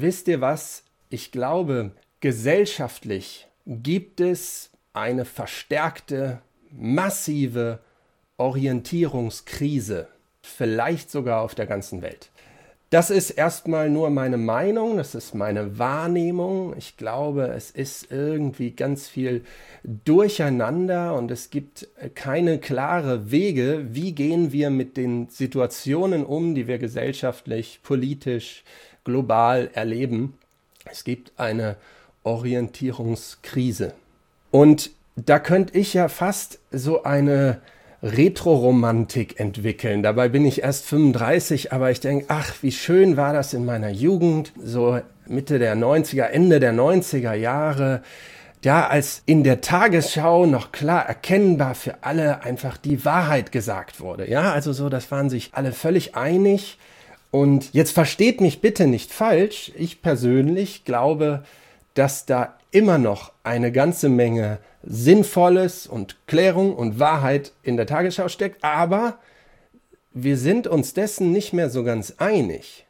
wisst ihr was? Ich glaube, gesellschaftlich gibt es eine verstärkte, massive Orientierungskrise, vielleicht sogar auf der ganzen Welt. Das ist erstmal nur meine Meinung, das ist meine Wahrnehmung. Ich glaube, es ist irgendwie ganz viel durcheinander und es gibt keine klare Wege, wie gehen wir mit den Situationen um, die wir gesellschaftlich, politisch, global erleben. Es gibt eine Orientierungskrise. Und da könnte ich ja fast so eine Retroromantik entwickeln. Dabei bin ich erst 35, aber ich denke, ach, wie schön war das in meiner Jugend, so Mitte der 90er, Ende der 90er Jahre. Ja, als in der Tagesschau noch klar erkennbar für alle einfach die Wahrheit gesagt wurde. Ja, also so, das waren sich alle völlig einig. Und jetzt versteht mich bitte nicht falsch. Ich persönlich glaube, dass da immer noch eine ganze Menge Sinnvolles und Klärung und Wahrheit in der Tagesschau steckt, aber wir sind uns dessen nicht mehr so ganz einig.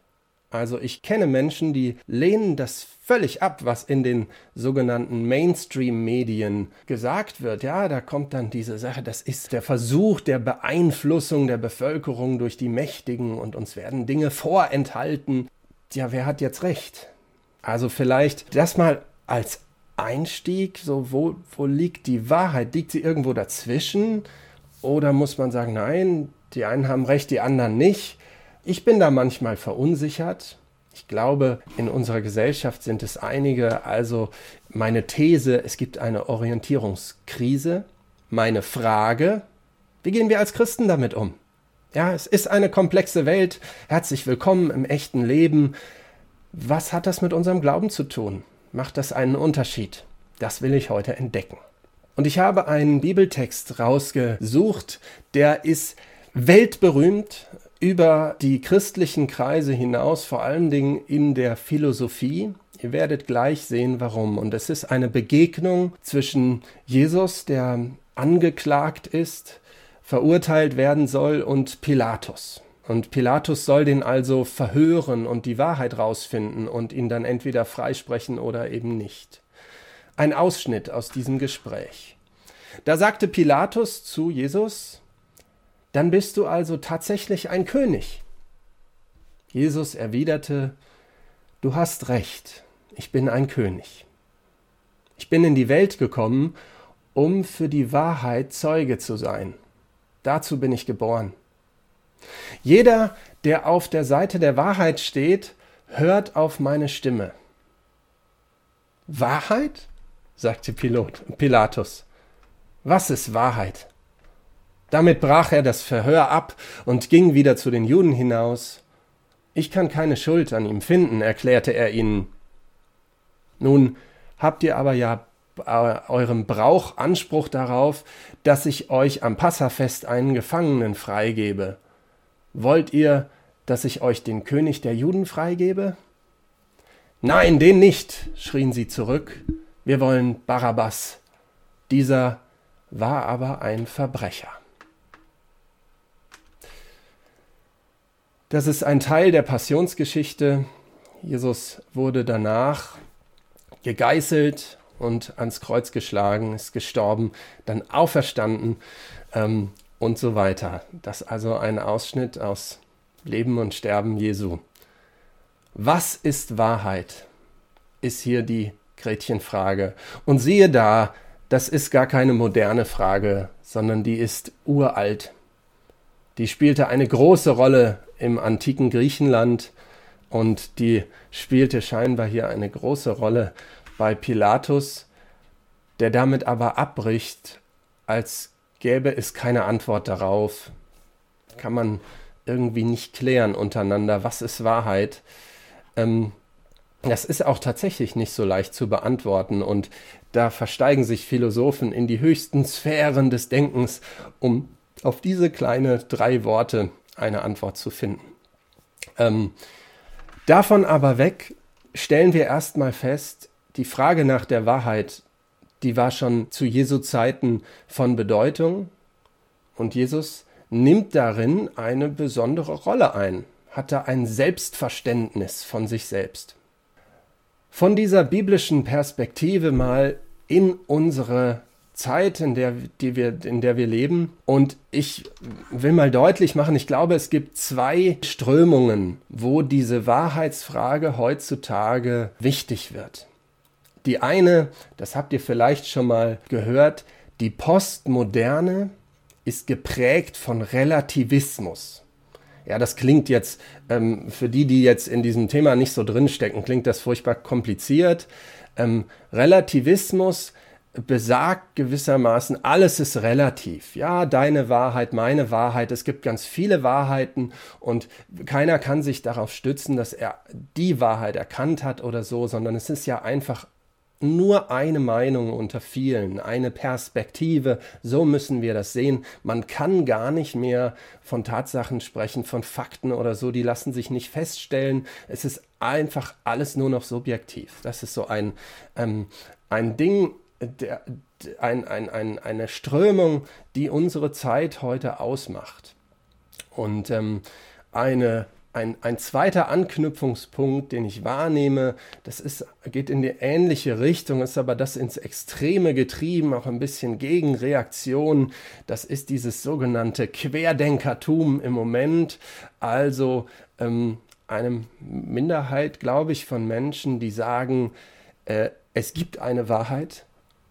Also ich kenne Menschen, die lehnen das völlig ab, was in den sogenannten Mainstream-Medien gesagt wird. Ja, da kommt dann diese Sache, das ist der Versuch der Beeinflussung der Bevölkerung durch die Mächtigen und uns werden Dinge vorenthalten. Ja, wer hat jetzt recht? Also vielleicht das mal als Einstieg, so wo, wo liegt die Wahrheit? Liegt sie irgendwo dazwischen? Oder muss man sagen, nein, die einen haben recht, die anderen nicht? Ich bin da manchmal verunsichert. Ich glaube, in unserer Gesellschaft sind es einige. Also meine These, es gibt eine Orientierungskrise. Meine Frage, wie gehen wir als Christen damit um? Ja, es ist eine komplexe Welt. Herzlich willkommen im echten Leben. Was hat das mit unserem Glauben zu tun? macht das einen Unterschied? Das will ich heute entdecken. Und ich habe einen Bibeltext rausgesucht, der ist weltberühmt über die christlichen Kreise hinaus, vor allen Dingen in der Philosophie. Ihr werdet gleich sehen, warum. Und es ist eine Begegnung zwischen Jesus, der angeklagt ist, verurteilt werden soll, und Pilatus. Und Pilatus soll den also verhören und die Wahrheit rausfinden und ihn dann entweder freisprechen oder eben nicht. Ein Ausschnitt aus diesem Gespräch. Da sagte Pilatus zu Jesus, dann bist du also tatsächlich ein König. Jesus erwiderte, du hast recht, ich bin ein König. Ich bin in die Welt gekommen, um für die Wahrheit Zeuge zu sein. Dazu bin ich geboren. Jeder, der auf der Seite der Wahrheit steht, hört auf meine Stimme. Wahrheit? sagte Pilot, Pilatus. Was ist Wahrheit? Damit brach er das Verhör ab und ging wieder zu den Juden hinaus. Ich kann keine Schuld an ihm finden, erklärte er ihnen. Nun habt ihr aber ja eurem Brauch Anspruch darauf, dass ich euch am Passafest einen Gefangenen freigebe. Wollt ihr, dass ich euch den König der Juden freigebe? Nein, den nicht, schrien sie zurück. Wir wollen Barabbas. Dieser war aber ein Verbrecher. Das ist ein Teil der Passionsgeschichte. Jesus wurde danach gegeißelt und ans Kreuz geschlagen, ist gestorben, dann auferstanden. Ähm, und so weiter. Das ist also ein Ausschnitt aus Leben und Sterben Jesu. Was ist Wahrheit? Ist hier die Gretchenfrage. Und siehe da, das ist gar keine moderne Frage, sondern die ist uralt. Die spielte eine große Rolle im antiken Griechenland und die spielte scheinbar hier eine große Rolle bei Pilatus, der damit aber abbricht als gäbe es keine Antwort darauf. Kann man irgendwie nicht klären untereinander, was ist Wahrheit. Ähm, das ist auch tatsächlich nicht so leicht zu beantworten und da versteigen sich Philosophen in die höchsten Sphären des Denkens, um auf diese kleine drei Worte eine Antwort zu finden. Ähm, davon aber weg stellen wir erstmal fest, die Frage nach der Wahrheit die war schon zu Jesu Zeiten von Bedeutung. Und Jesus nimmt darin eine besondere Rolle ein, hat da ein Selbstverständnis von sich selbst. von dieser biblischen Perspektive mal in unsere Zeit, in der, die wir, in der wir leben. Und ich will mal deutlich machen, ich glaube, es gibt zwei Strömungen, wo diese Wahrheitsfrage heutzutage wichtig wird. Die eine, das habt ihr vielleicht schon mal gehört, die Postmoderne ist geprägt von Relativismus. Ja, das klingt jetzt, ähm, für die, die jetzt in diesem Thema nicht so drinstecken, klingt das furchtbar kompliziert. Ähm, Relativismus besagt gewissermaßen, alles ist relativ. Ja, deine Wahrheit, meine Wahrheit. Es gibt ganz viele Wahrheiten und keiner kann sich darauf stützen, dass er die Wahrheit erkannt hat oder so, sondern es ist ja einfach nur eine Meinung unter vielen, eine Perspektive. So müssen wir das sehen. Man kann gar nicht mehr von Tatsachen sprechen, von Fakten oder so. Die lassen sich nicht feststellen. Es ist einfach alles nur noch subjektiv. Das ist so ein, ähm, ein Ding, der, ein, ein, ein, eine Strömung, die unsere Zeit heute ausmacht. Und ähm, eine, ein, ein zweiter Anknüpfungspunkt, den ich wahrnehme, das ist, geht in die ähnliche Richtung, ist aber das ins Extreme getrieben, auch ein bisschen Gegenreaktion. Das ist dieses sogenannte Querdenkertum im Moment. Also ähm, eine Minderheit, glaube ich, von Menschen, die sagen, äh, es gibt eine Wahrheit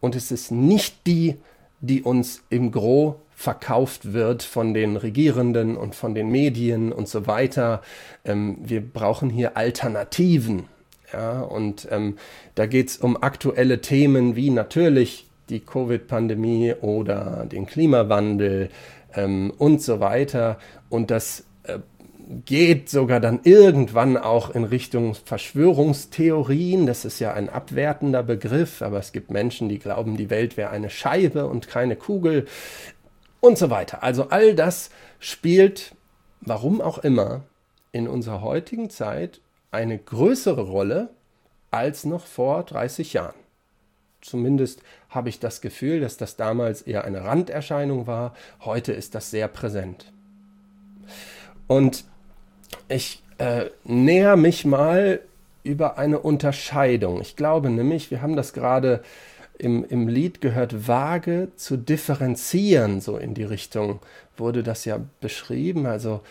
und es ist nicht die, die uns im Gro verkauft wird von den Regierenden und von den Medien und so weiter. Ähm, wir brauchen hier Alternativen. Ja, und ähm, da geht es um aktuelle Themen wie natürlich die Covid-Pandemie oder den Klimawandel ähm, und so weiter. Und das äh, geht sogar dann irgendwann auch in Richtung Verschwörungstheorien. Das ist ja ein abwertender Begriff, aber es gibt Menschen, die glauben, die Welt wäre eine Scheibe und keine Kugel und so weiter. Also all das spielt, warum auch immer, in unserer heutigen Zeit eine größere Rolle als noch vor 30 Jahren. Zumindest habe ich das Gefühl, dass das damals eher eine Randerscheinung war. Heute ist das sehr präsent. Und ich äh, näher mich mal über eine Unterscheidung. Ich glaube nämlich, wir haben das gerade im, im Lied gehört, vage zu differenzieren, so in die Richtung wurde das ja beschrieben. Also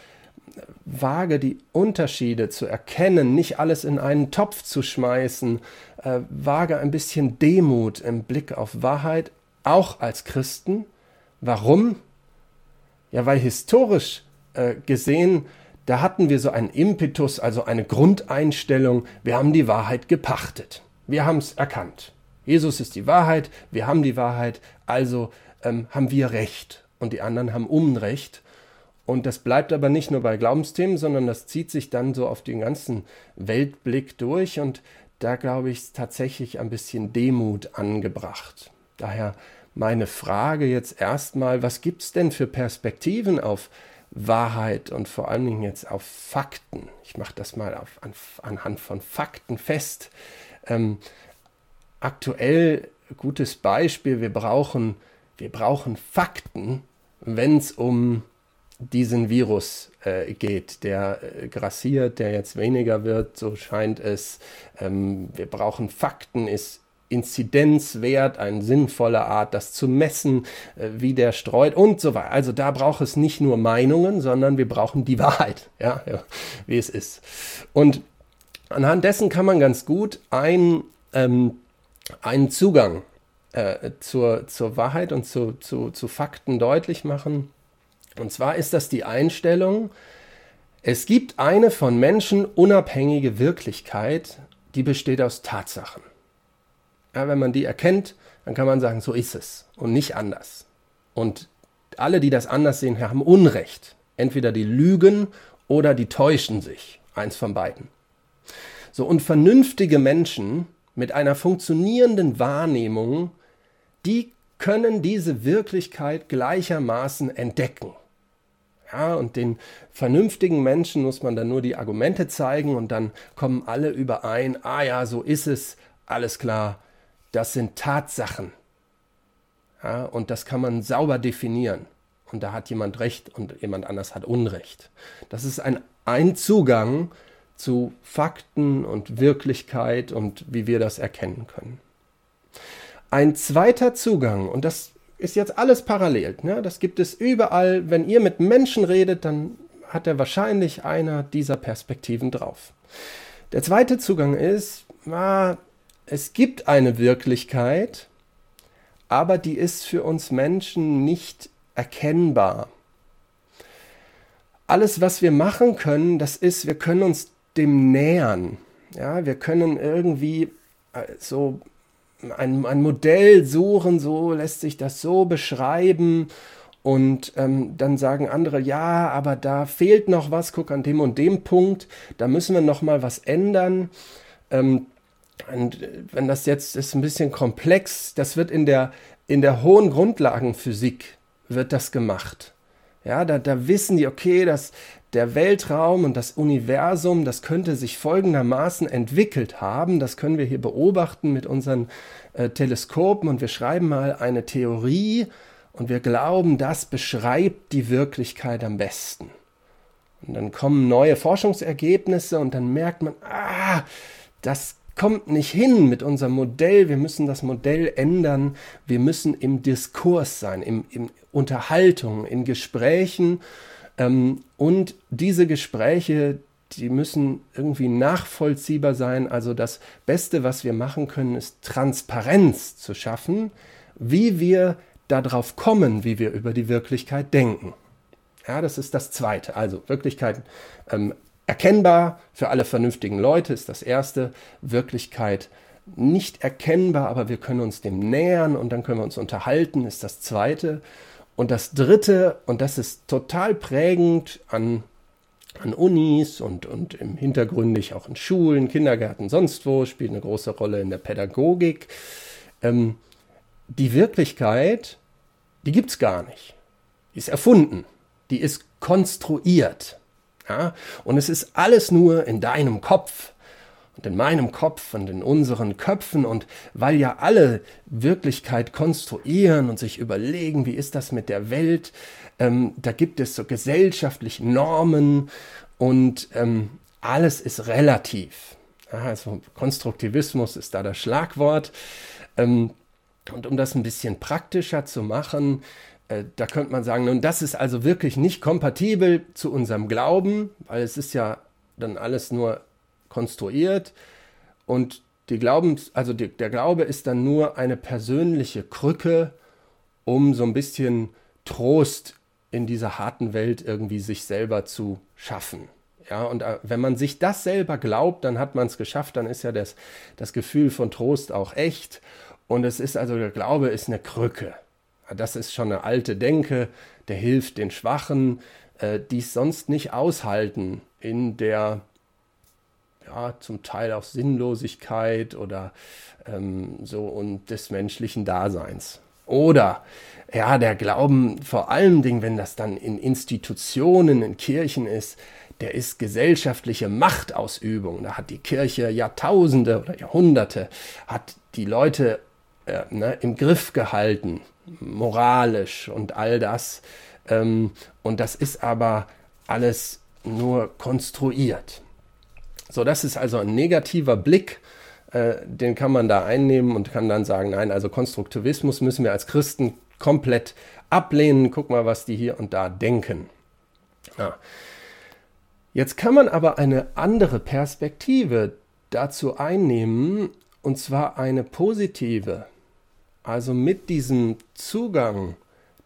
vage die Unterschiede zu erkennen, nicht alles in einen Topf zu schmeißen, äh, vage ein bisschen Demut im Blick auf Wahrheit, auch als Christen. Warum? Ja, weil historisch äh, gesehen da hatten wir so einen Impetus, also eine Grundeinstellung, wir haben die Wahrheit gepachtet. Wir haben es erkannt. Jesus ist die Wahrheit, wir haben die Wahrheit, also ähm, haben wir Recht und die anderen haben Unrecht. Und das bleibt aber nicht nur bei Glaubensthemen, sondern das zieht sich dann so auf den ganzen Weltblick durch und da glaube ich ist tatsächlich ein bisschen Demut angebracht. Daher meine Frage jetzt erstmal, was gibt es denn für Perspektiven auf Wahrheit und vor allen Dingen jetzt auf Fakten. Ich mache das mal auf, an, anhand von Fakten fest. Ähm, aktuell gutes Beispiel, wir brauchen, wir brauchen Fakten, wenn es um diesen Virus äh, geht, der äh, grassiert, der jetzt weniger wird, so scheint es. Ähm, wir brauchen Fakten, ist Inzidenzwert, eine sinnvolle Art, das zu messen, äh, wie der streut und so weiter. Also da braucht es nicht nur Meinungen, sondern wir brauchen die Wahrheit, ja, ja wie es ist. Und anhand dessen kann man ganz gut ein, ähm, einen Zugang äh, zur, zur Wahrheit und zu, zu, zu Fakten deutlich machen. Und zwar ist das die Einstellung, es gibt eine von Menschen unabhängige Wirklichkeit, die besteht aus Tatsachen. Ja, wenn man die erkennt, dann kann man sagen, so ist es und nicht anders. Und alle, die das anders sehen, haben Unrecht. Entweder die lügen oder die täuschen sich. Eins von beiden. So, und vernünftige Menschen mit einer funktionierenden Wahrnehmung, die können diese Wirklichkeit gleichermaßen entdecken. Ja, und den vernünftigen Menschen muss man dann nur die Argumente zeigen und dann kommen alle überein, ah ja, so ist es, alles klar, das sind Tatsachen. Ja, und das kann man sauber definieren. Und da hat jemand Recht und jemand anders hat Unrecht. Das ist ein, ein Zugang zu Fakten und Wirklichkeit und wie wir das erkennen können. Ein zweiter Zugang, und das ist jetzt alles parallel, ne? das gibt es überall, wenn ihr mit Menschen redet, dann hat er wahrscheinlich einer dieser Perspektiven drauf. Der zweite Zugang ist, ah, es gibt eine Wirklichkeit, aber die ist für uns Menschen nicht erkennbar. Alles, was wir machen können, das ist, wir können uns dem nähern. Ja, wir können irgendwie äh, so ein, ein Modell suchen, so lässt sich das so beschreiben. Und ähm, dann sagen andere, ja, aber da fehlt noch was, guck an dem und dem Punkt, da müssen wir noch mal was ändern. Ähm, und äh, wenn das jetzt ist ein bisschen komplex, das wird in der, in der hohen Grundlagenphysik wird das gemacht. Ja, da, da wissen die, okay, dass der Weltraum und das Universum, das könnte sich folgendermaßen entwickelt haben. Das können wir hier beobachten mit unseren äh, Teleskopen und wir schreiben mal eine Theorie und wir glauben, das beschreibt die Wirklichkeit am besten. Und dann kommen neue Forschungsergebnisse und dann merkt man, ah, das kommt nicht hin mit unserem Modell. Wir müssen das Modell ändern. Wir müssen im Diskurs sein, im, in Unterhaltung, in Gesprächen. Ähm, und diese Gespräche, die müssen irgendwie nachvollziehbar sein. Also das Beste, was wir machen können, ist Transparenz zu schaffen, wie wir darauf kommen, wie wir über die Wirklichkeit denken. Ja, das ist das Zweite. Also Wirklichkeit ähm, erkennbar für alle vernünftigen Leute ist das Erste. Wirklichkeit nicht erkennbar, aber wir können uns dem nähern und dann können wir uns unterhalten, ist das Zweite. Und das Dritte, und das ist total prägend an, an Unis und, und im Hintergründig auch in Schulen, Kindergärten, sonst wo, spielt eine große Rolle in der Pädagogik. Ähm, die Wirklichkeit, die gibt es gar nicht. Die ist erfunden. Die ist konstruiert. Ja? Und es ist alles nur in deinem Kopf und in meinem Kopf und in unseren Köpfen und weil ja alle Wirklichkeit konstruieren und sich überlegen, wie ist das mit der Welt, ähm, da gibt es so gesellschaftliche Normen und ähm, alles ist relativ. Also Konstruktivismus ist da das Schlagwort. Ähm, und um das ein bisschen praktischer zu machen, äh, da könnte man sagen, nun, das ist also wirklich nicht kompatibel zu unserem Glauben, weil es ist ja dann alles nur konstruiert und die Glaubens, also die, der Glaube ist dann nur eine persönliche Krücke, um so ein bisschen Trost in dieser harten Welt irgendwie sich selber zu schaffen. Ja, und äh, wenn man sich das selber glaubt, dann hat man es geschafft, dann ist ja das, das Gefühl von Trost auch echt. Und es ist also, der Glaube ist eine Krücke. Das ist schon eine alte Denke, der hilft den Schwachen, äh, die es sonst nicht aushalten in der ja, zum Teil auch Sinnlosigkeit oder ähm, so und des menschlichen Daseins. Oder ja, der Glauben, vor allen Dingen, wenn das dann in Institutionen, in Kirchen ist, der ist gesellschaftliche Machtausübung. Da hat die Kirche Jahrtausende oder Jahrhunderte, hat die Leute äh, ne, im Griff gehalten moralisch und all das. Ähm, und das ist aber alles nur konstruiert. So, das ist also ein negativer Blick, äh, den kann man da einnehmen und kann dann sagen, nein, also Konstruktivismus müssen wir als Christen komplett ablehnen. Guck mal, was die hier und da denken. Ja. Jetzt kann man aber eine andere Perspektive dazu einnehmen, und zwar eine positive. Also mit diesem Zugang,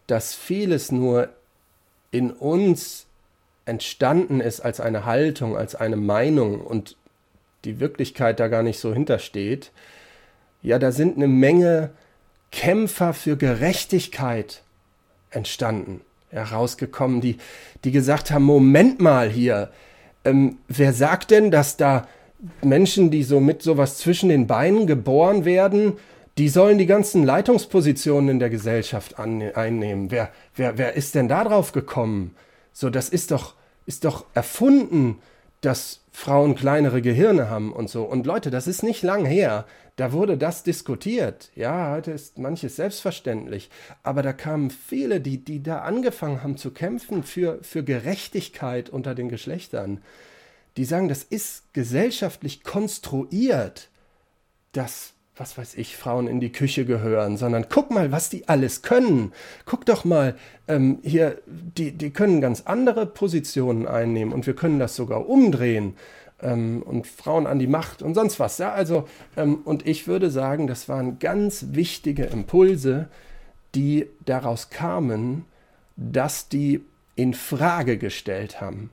dass vieles nur in uns entstanden ist als eine Haltung, als eine Meinung und die Wirklichkeit da gar nicht so hintersteht, ja, da sind eine Menge Kämpfer für Gerechtigkeit entstanden, herausgekommen, die, die gesagt haben, Moment mal hier, ähm, wer sagt denn, dass da Menschen, die so mit sowas zwischen den Beinen geboren werden, die sollen die ganzen Leitungspositionen in der Gesellschaft an, einnehmen. Wer, wer, wer ist denn da drauf gekommen? So, das ist doch, ist doch erfunden, dass Frauen kleinere Gehirne haben und so. Und Leute, das ist nicht lang her. Da wurde das diskutiert. Ja, heute ist manches selbstverständlich. Aber da kamen viele, die, die da angefangen haben zu kämpfen für, für Gerechtigkeit unter den Geschlechtern die sagen, das ist gesellschaftlich konstruiert, dass, was weiß ich, Frauen in die Küche gehören, sondern guck mal, was die alles können. Guck doch mal, ähm, hier, die, die können ganz andere Positionen einnehmen und wir können das sogar umdrehen ähm, und Frauen an die Macht und sonst was. Ja, also, ähm, und ich würde sagen, das waren ganz wichtige Impulse, die daraus kamen, dass die in Frage gestellt haben,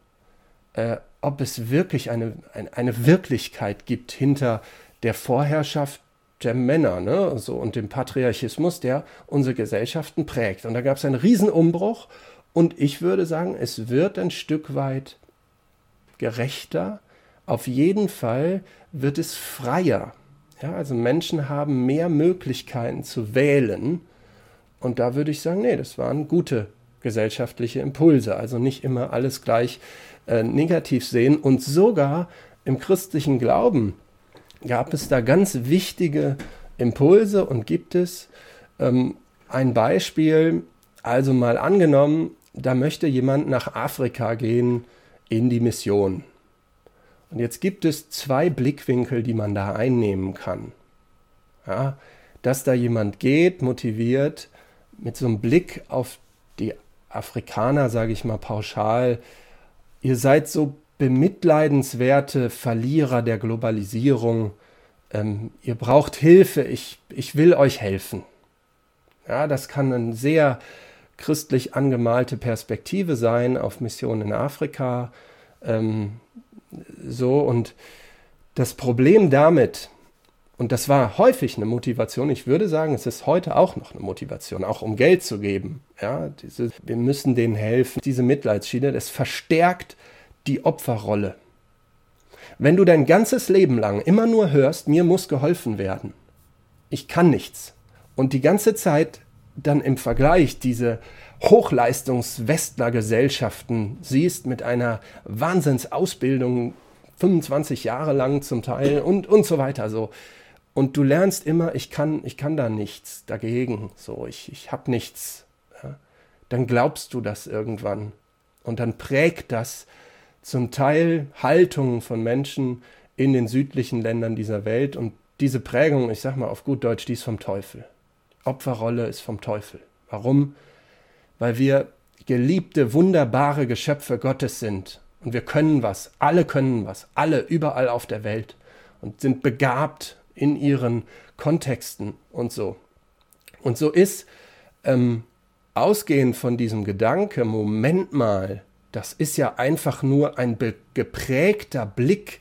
äh, ob es wirklich eine, eine, eine, Wirklichkeit gibt hinter der Vorherrschaft der Männer ne, so, und dem Patriarchismus, der unsere Gesellschaften prägt. Und da gab es einen Riesenumbruch und ich würde sagen, es wird ein Stück weit gerechter. Auf jeden Fall wird es freier. Ja, also Menschen haben mehr Möglichkeiten zu wählen. Und da würde ich sagen, nee, das waren gute gesellschaftliche Impulse. Also nicht immer alles gleich äh, negativ sehen. Und sogar im christlichen Glauben gab es da ganz wichtige Impulse und gibt es ähm, ein Beispiel, also mal angenommen, da möchte jemand nach Afrika gehen in die Mission. Und jetzt gibt es zwei Blickwinkel, die man da einnehmen kann. Ja, dass da jemand geht, motiviert, mit so einem Blick auf die Afrikaner, sage ich mal pauschal, ihr seid so bemitleidenswerte Verlierer der Globalisierung. Ähm, ihr braucht Hilfe, ich, ich will euch helfen. Ja, das kann eine sehr christlich angemalte Perspektive sein auf Missionen in Afrika. Ähm, so und das Problem damit, und das war häufig eine Motivation. Ich würde sagen, es ist heute auch noch eine Motivation, auch um Geld zu geben. Ja, diese, wir müssen denen helfen. Diese Mitleidsschiene, das verstärkt die Opferrolle. Wenn du dein ganzes Leben lang immer nur hörst, mir muss geholfen werden, ich kann nichts, und die ganze Zeit dann im Vergleich diese Hochleistungs-Westler-Gesellschaften siehst mit einer Wahnsinnsausbildung, 25 Jahre lang zum Teil und, und so weiter, so, und du lernst immer, ich kann, ich kann da nichts dagegen, so, ich, ich habe nichts. Ja? Dann glaubst du das irgendwann. Und dann prägt das zum Teil Haltungen von Menschen in den südlichen Ländern dieser Welt. Und diese Prägung, ich sag mal auf gut Deutsch, die ist vom Teufel. Opferrolle ist vom Teufel. Warum? Weil wir geliebte, wunderbare Geschöpfe Gottes sind. Und wir können was. Alle können was. Alle überall auf der Welt. Und sind begabt in ihren Kontexten und so. Und so ist, ähm, ausgehend von diesem Gedanke, Moment mal, das ist ja einfach nur ein geprägter Blick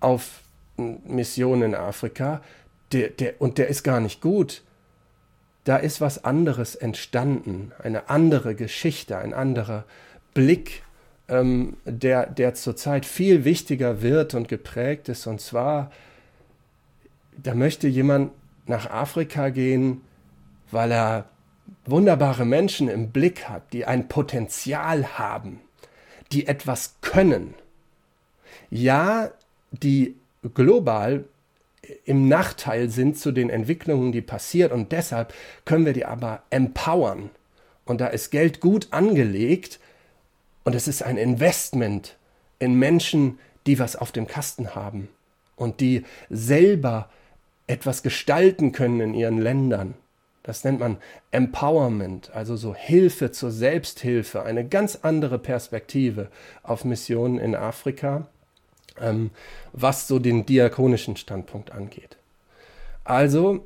auf Missionen in Afrika, der, der, und der ist gar nicht gut. Da ist was anderes entstanden, eine andere Geschichte, ein anderer Blick, ähm, der, der zurzeit viel wichtiger wird und geprägt ist, und zwar da möchte jemand nach Afrika gehen, weil er wunderbare Menschen im Blick hat, die ein Potenzial haben, die etwas können. Ja, die global im Nachteil sind zu den Entwicklungen, die passiert und deshalb können wir die aber empowern. Und da ist Geld gut angelegt und es ist ein Investment in Menschen, die was auf dem Kasten haben und die selber etwas gestalten können in ihren Ländern. Das nennt man Empowerment, also so Hilfe zur Selbsthilfe, eine ganz andere Perspektive auf Missionen in Afrika, ähm, was so den diakonischen Standpunkt angeht. Also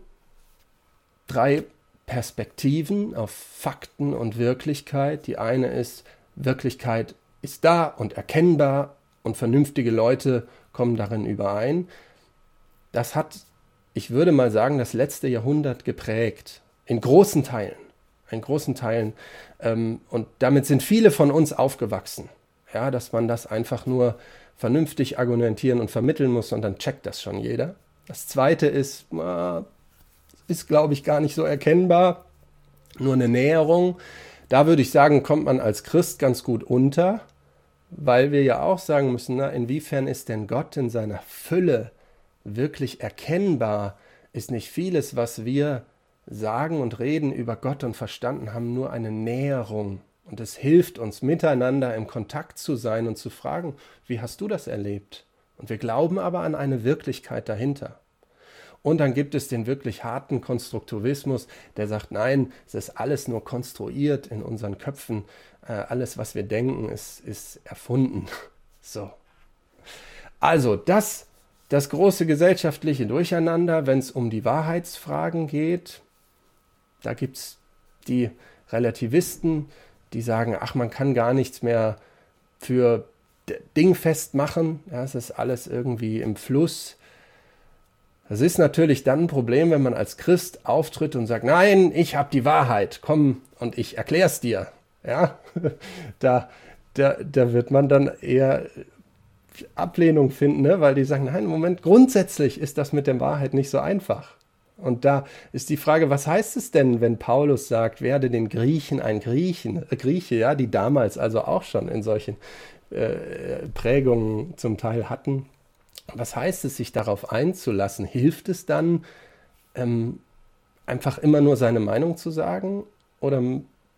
drei Perspektiven auf Fakten und Wirklichkeit. Die eine ist, Wirklichkeit ist da und erkennbar und vernünftige Leute kommen darin überein. Das hat ich würde mal sagen, das letzte Jahrhundert geprägt. In großen Teilen. In großen Teilen. Ähm, und damit sind viele von uns aufgewachsen. Ja, dass man das einfach nur vernünftig argumentieren und vermitteln muss und dann checkt das schon jeder. Das zweite ist, ist glaube ich gar nicht so erkennbar. Nur eine Näherung. Da würde ich sagen, kommt man als Christ ganz gut unter, weil wir ja auch sagen müssen, na, inwiefern ist denn Gott in seiner Fülle wirklich erkennbar ist nicht vieles, was wir sagen und reden über Gott und verstanden haben, nur eine Näherung Und es hilft uns, miteinander im Kontakt zu sein und zu fragen, wie hast du das erlebt? Und wir glauben aber an eine Wirklichkeit dahinter. Und dann gibt es den wirklich harten Konstruktivismus, der sagt, nein, es ist alles nur konstruiert in unseren Köpfen. Äh, alles, was wir denken, ist, ist erfunden. So. Also, das, das große gesellschaftliche Durcheinander, wenn es um die Wahrheitsfragen geht, da gibt es die Relativisten, die sagen, ach, man kann gar nichts mehr für dingfest machen. Ja, es ist alles irgendwie im Fluss. Das ist natürlich dann ein Problem, wenn man als Christ auftritt und sagt, nein, ich habe die Wahrheit, komm und ich erkläre es dir. Ja, da, da, da wird man dann eher Ablehnung finden, ne? weil die sagen, nein, Moment, grundsätzlich ist das mit der Wahrheit nicht so einfach. Und da ist die Frage, was heißt es denn, wenn Paulus sagt, werde den Griechen ein Griechen, äh, Grieche, ja, die damals also auch schon in solchen äh, Prägungen zum Teil hatten. Was heißt es, sich darauf einzulassen? Hilft es dann, ähm, einfach immer nur seine Meinung zu sagen? Oder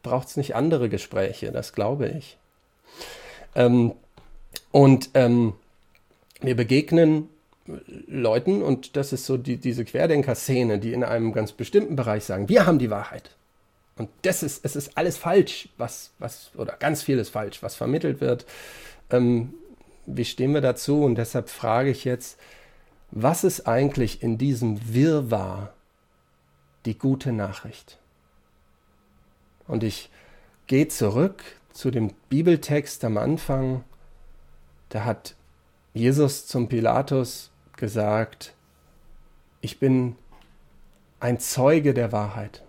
braucht es nicht andere Gespräche? Das glaube ich. Ähm, und ähm, wir begegnen Leuten, und das ist so die, diese Querdenker-Szene, die in einem ganz bestimmten Bereich sagen, wir haben die Wahrheit. Und das ist, es ist alles falsch, was, was, oder ganz vieles falsch, was vermittelt wird. Ähm, wie stehen wir dazu? Und deshalb frage ich jetzt, was ist eigentlich in diesem Wirrwarr die gute Nachricht? Und ich gehe zurück zu dem Bibeltext am Anfang. Da hat Jesus zum Pilatus gesagt, ich bin ein Zeuge der Wahrheit.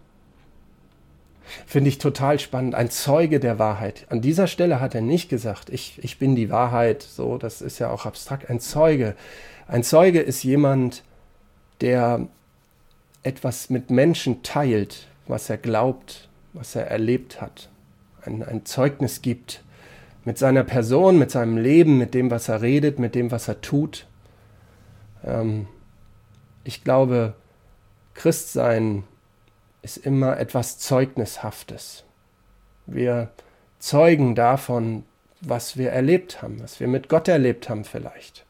Finde ich total spannend. Ein Zeuge der Wahrheit. An dieser Stelle hat er nicht gesagt, ich, ich bin die Wahrheit. So, das ist ja auch abstrakt. Ein Zeuge. Ein Zeuge ist jemand, der etwas mit Menschen teilt, was er glaubt, was er erlebt hat. Ein, ein Zeugnis gibt. Mit seiner Person, mit seinem Leben, mit dem, was er redet, mit dem, was er tut. Ähm, ich glaube, Christsein ist immer etwas Zeugnishaftes. Wir zeugen davon, was wir erlebt haben, was wir mit Gott erlebt haben vielleicht.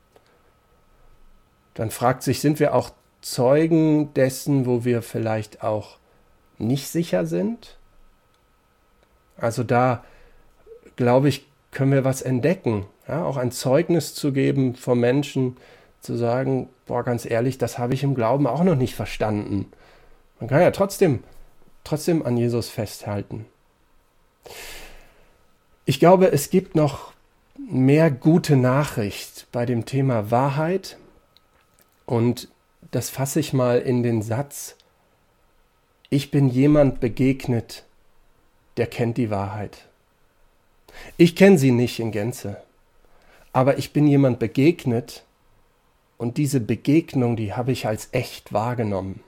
Dann fragt sich, sind wir auch Zeugen dessen, wo wir vielleicht auch nicht sicher sind? Also da, glaube ich, können wir was entdecken. Ja, auch ein Zeugnis zu geben von Menschen, zu sagen, boah, ganz ehrlich, das habe ich im Glauben auch noch nicht verstanden. Man kann ja trotzdem, trotzdem an Jesus festhalten. Ich glaube, es gibt noch mehr gute Nachricht bei dem Thema Wahrheit und das fasse ich mal in den Satz, ich bin jemand begegnet, der kennt die Wahrheit. Ich kenne sie nicht in Gänze, aber ich bin jemand begegnet und diese Begegnung, die habe ich als echt wahrgenommen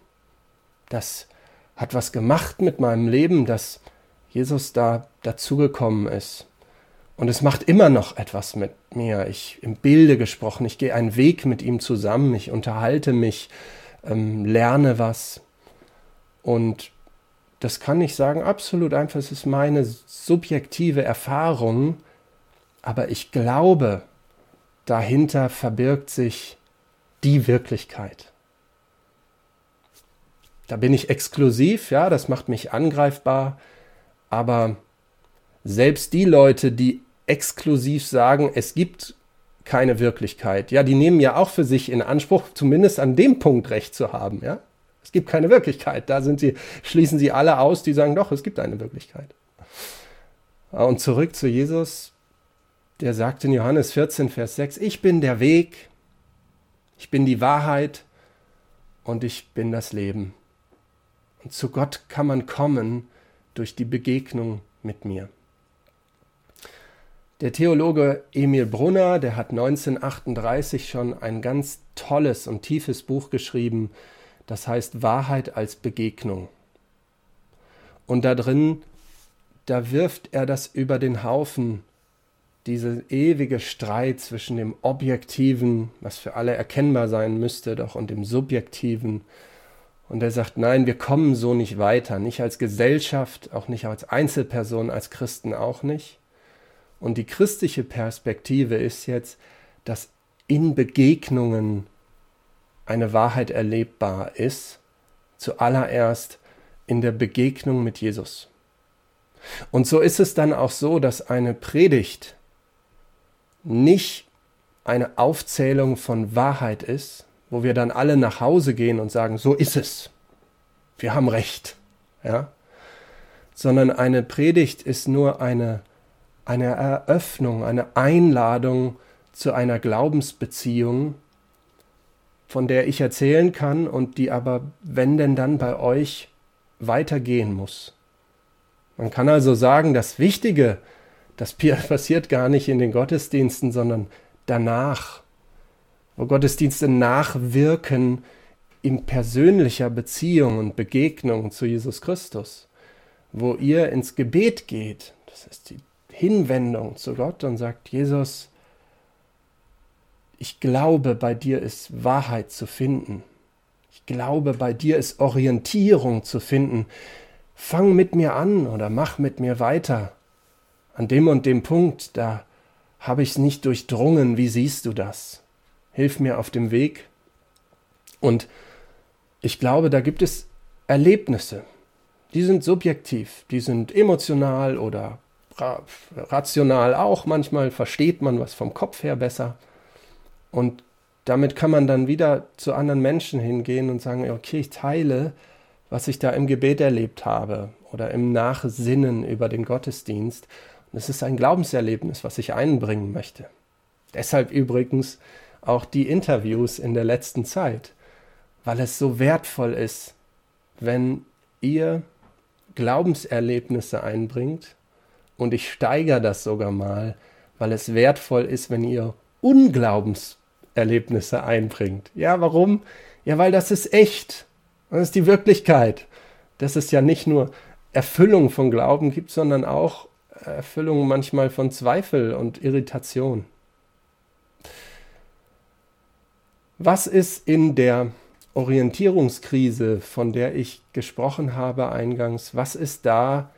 das hat was gemacht mit meinem Leben, dass Jesus da dazugekommen ist. Und es macht immer noch etwas mit mir. Ich im Bilde gesprochen, ich gehe einen Weg mit ihm zusammen, ich unterhalte mich, ähm, lerne was. Und das kann ich sagen, absolut einfach, es ist meine subjektive Erfahrung, aber ich glaube, dahinter verbirgt sich die Wirklichkeit. Da bin ich exklusiv, ja, das macht mich angreifbar, aber selbst die Leute, die exklusiv sagen, es gibt keine Wirklichkeit, ja, die nehmen ja auch für sich in Anspruch, zumindest an dem Punkt recht zu haben, ja. Es gibt keine Wirklichkeit. Da sind sie, schließen sie alle aus, die sagen, doch, es gibt eine Wirklichkeit. Und zurück zu Jesus, der sagt in Johannes 14, Vers 6, ich bin der Weg, ich bin die Wahrheit und ich bin das Leben. Und zu Gott kann man kommen durch die Begegnung mit mir. Der Theologe Emil Brunner, der hat 1938 schon ein ganz tolles und tiefes Buch geschrieben, das heißt Wahrheit als Begegnung. Und da drin, da wirft er das über den Haufen, diese ewige Streit zwischen dem Objektiven, was für alle erkennbar sein müsste, doch und dem Subjektiven Und er sagt, nein, wir kommen so nicht weiter, nicht als Gesellschaft, auch nicht als Einzelperson, als Christen auch nicht. Und die christliche Perspektive ist jetzt, dass in Begegnungen eine Wahrheit erlebbar ist, zuallererst in der Begegnung mit Jesus. Und so ist es dann auch so, dass eine Predigt nicht eine Aufzählung von Wahrheit ist, wo wir dann alle nach Hause gehen und sagen, so ist es. Wir haben recht. Ja? Sondern eine Predigt ist nur eine, eine Eröffnung, eine Einladung zu einer Glaubensbeziehung, von der ich erzählen kann und die aber, wenn denn dann bei euch weitergehen muss. Man kann also sagen, das Wichtige, das passiert gar nicht in den Gottesdiensten, sondern danach, wo Gottesdienste nachwirken in persönlicher Beziehung und Begegnung zu Jesus Christus, wo ihr ins Gebet geht, das ist die Hinwendung zu Gott und sagt, Jesus, ich glaube, bei dir ist Wahrheit zu finden. Ich glaube, bei dir ist Orientierung zu finden. Fang mit mir an oder mach mit mir weiter. An dem und dem Punkt, da habe ich es nicht durchdrungen. Wie siehst du das? Hilf mir auf dem Weg. Und ich glaube, da gibt es Erlebnisse. Die sind subjektiv, die sind emotional oder rational auch. Manchmal versteht man was vom Kopf her besser. Und damit kann man dann wieder zu anderen Menschen hingehen und sagen, okay, ich teile, was ich da im Gebet erlebt habe oder im Nachsinnen über den Gottesdienst. Es ist ein Glaubenserlebnis, was ich einbringen möchte. Deshalb übrigens auch die Interviews in der letzten Zeit, weil es so wertvoll ist, wenn ihr Glaubenserlebnisse einbringt. Und ich steigere das sogar mal, weil es wertvoll ist, wenn ihr Unglaubens Erlebnisse einbringt. Ja, warum? Ja, weil das ist echt. Das ist die Wirklichkeit. Dass es ja nicht nur Erfüllung von Glauben gibt, sondern auch Erfüllung manchmal von Zweifel und Irritation. Was ist in der Orientierungskrise, von der ich gesprochen habe eingangs, was ist da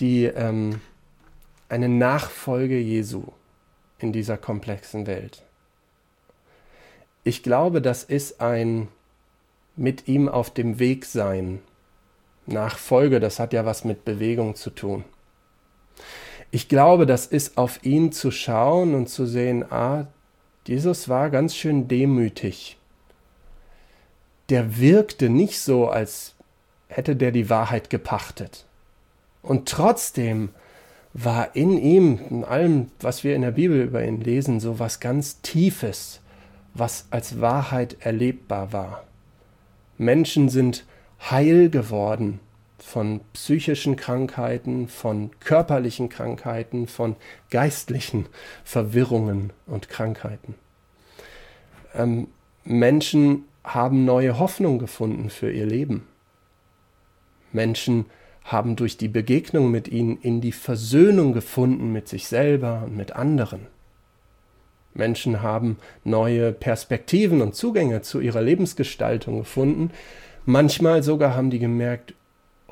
die ähm, eine Nachfolge Jesu in dieser komplexen Welt? Ich glaube, das ist ein mit ihm auf dem Weg sein. Nachfolge, das hat ja was mit Bewegung zu tun. Ich glaube, das ist auf ihn zu schauen und zu sehen, ah, Jesus war ganz schön demütig. Der wirkte nicht so, als hätte der die Wahrheit gepachtet. Und trotzdem war in ihm, in allem, was wir in der Bibel über ihn lesen, so was ganz Tiefes, was als Wahrheit erlebbar war. Menschen sind heil geworden von psychischen Krankheiten, von körperlichen Krankheiten, von geistlichen Verwirrungen und Krankheiten. Ähm, Menschen haben neue Hoffnung gefunden für ihr Leben. Menschen haben durch die Begegnung mit ihnen in die Versöhnung gefunden mit sich selber und mit anderen. Menschen haben neue Perspektiven und Zugänge zu ihrer Lebensgestaltung gefunden. Manchmal sogar haben die gemerkt,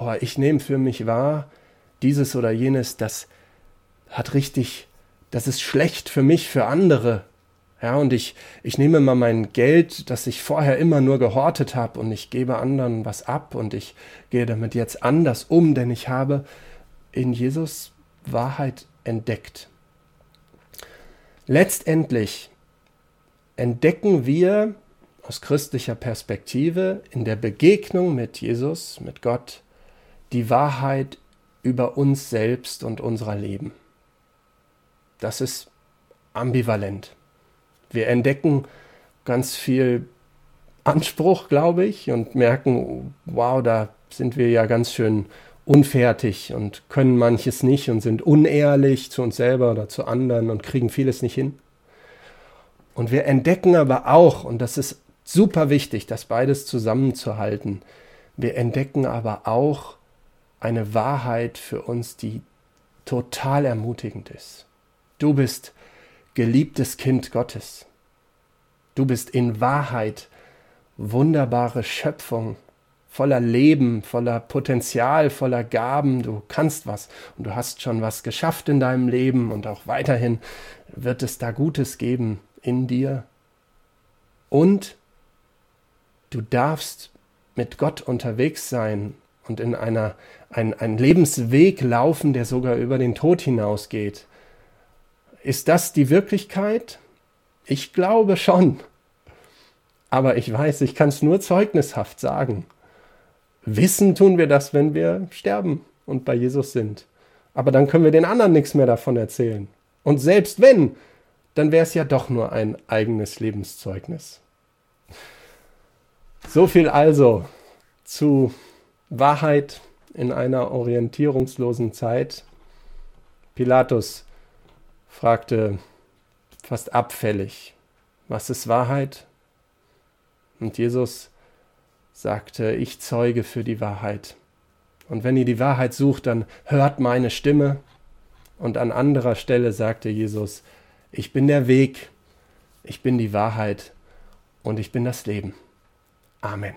oh, ich nehme für mich wahr, dieses oder jenes, das hat richtig, das ist schlecht für mich, für andere. Ja, und ich, ich nehme mal mein Geld, das ich vorher immer nur gehortet habe, und ich gebe anderen was ab und ich gehe damit jetzt anders um, denn ich habe in Jesus Wahrheit entdeckt. Letztendlich entdecken wir aus christlicher Perspektive in der Begegnung mit Jesus, mit Gott, die Wahrheit über uns selbst und unser Leben. Das ist ambivalent. Wir entdecken ganz viel Anspruch, glaube ich, und merken, wow, da sind wir ja ganz schön unfertig und können manches nicht und sind unehrlich zu uns selber oder zu anderen und kriegen vieles nicht hin. Und wir entdecken aber auch, und das ist super wichtig, das beides zusammenzuhalten, wir entdecken aber auch eine Wahrheit für uns, die total ermutigend ist. Du bist geliebtes Kind Gottes. Du bist in Wahrheit wunderbare Schöpfung voller Leben, voller Potenzial, voller Gaben. Du kannst was und du hast schon was geschafft in deinem Leben und auch weiterhin wird es da Gutes geben in dir. Und du darfst mit Gott unterwegs sein und in einer, ein, ein Lebensweg laufen, der sogar über den Tod hinausgeht. Ist das die Wirklichkeit? Ich glaube schon. Aber ich weiß, ich kann es nur zeugnishaft sagen. Wissen tun wir das, wenn wir sterben und bei Jesus sind. Aber dann können wir den anderen nichts mehr davon erzählen. Und selbst wenn, dann wäre es ja doch nur ein eigenes Lebenszeugnis. So viel also zu Wahrheit in einer orientierungslosen Zeit. Pilatus fragte fast abfällig, was ist Wahrheit? Und Jesus sagte, ich zeuge für die Wahrheit. Und wenn ihr die Wahrheit sucht, dann hört meine Stimme. Und an anderer Stelle sagte Jesus, ich bin der Weg, ich bin die Wahrheit und ich bin das Leben. Amen.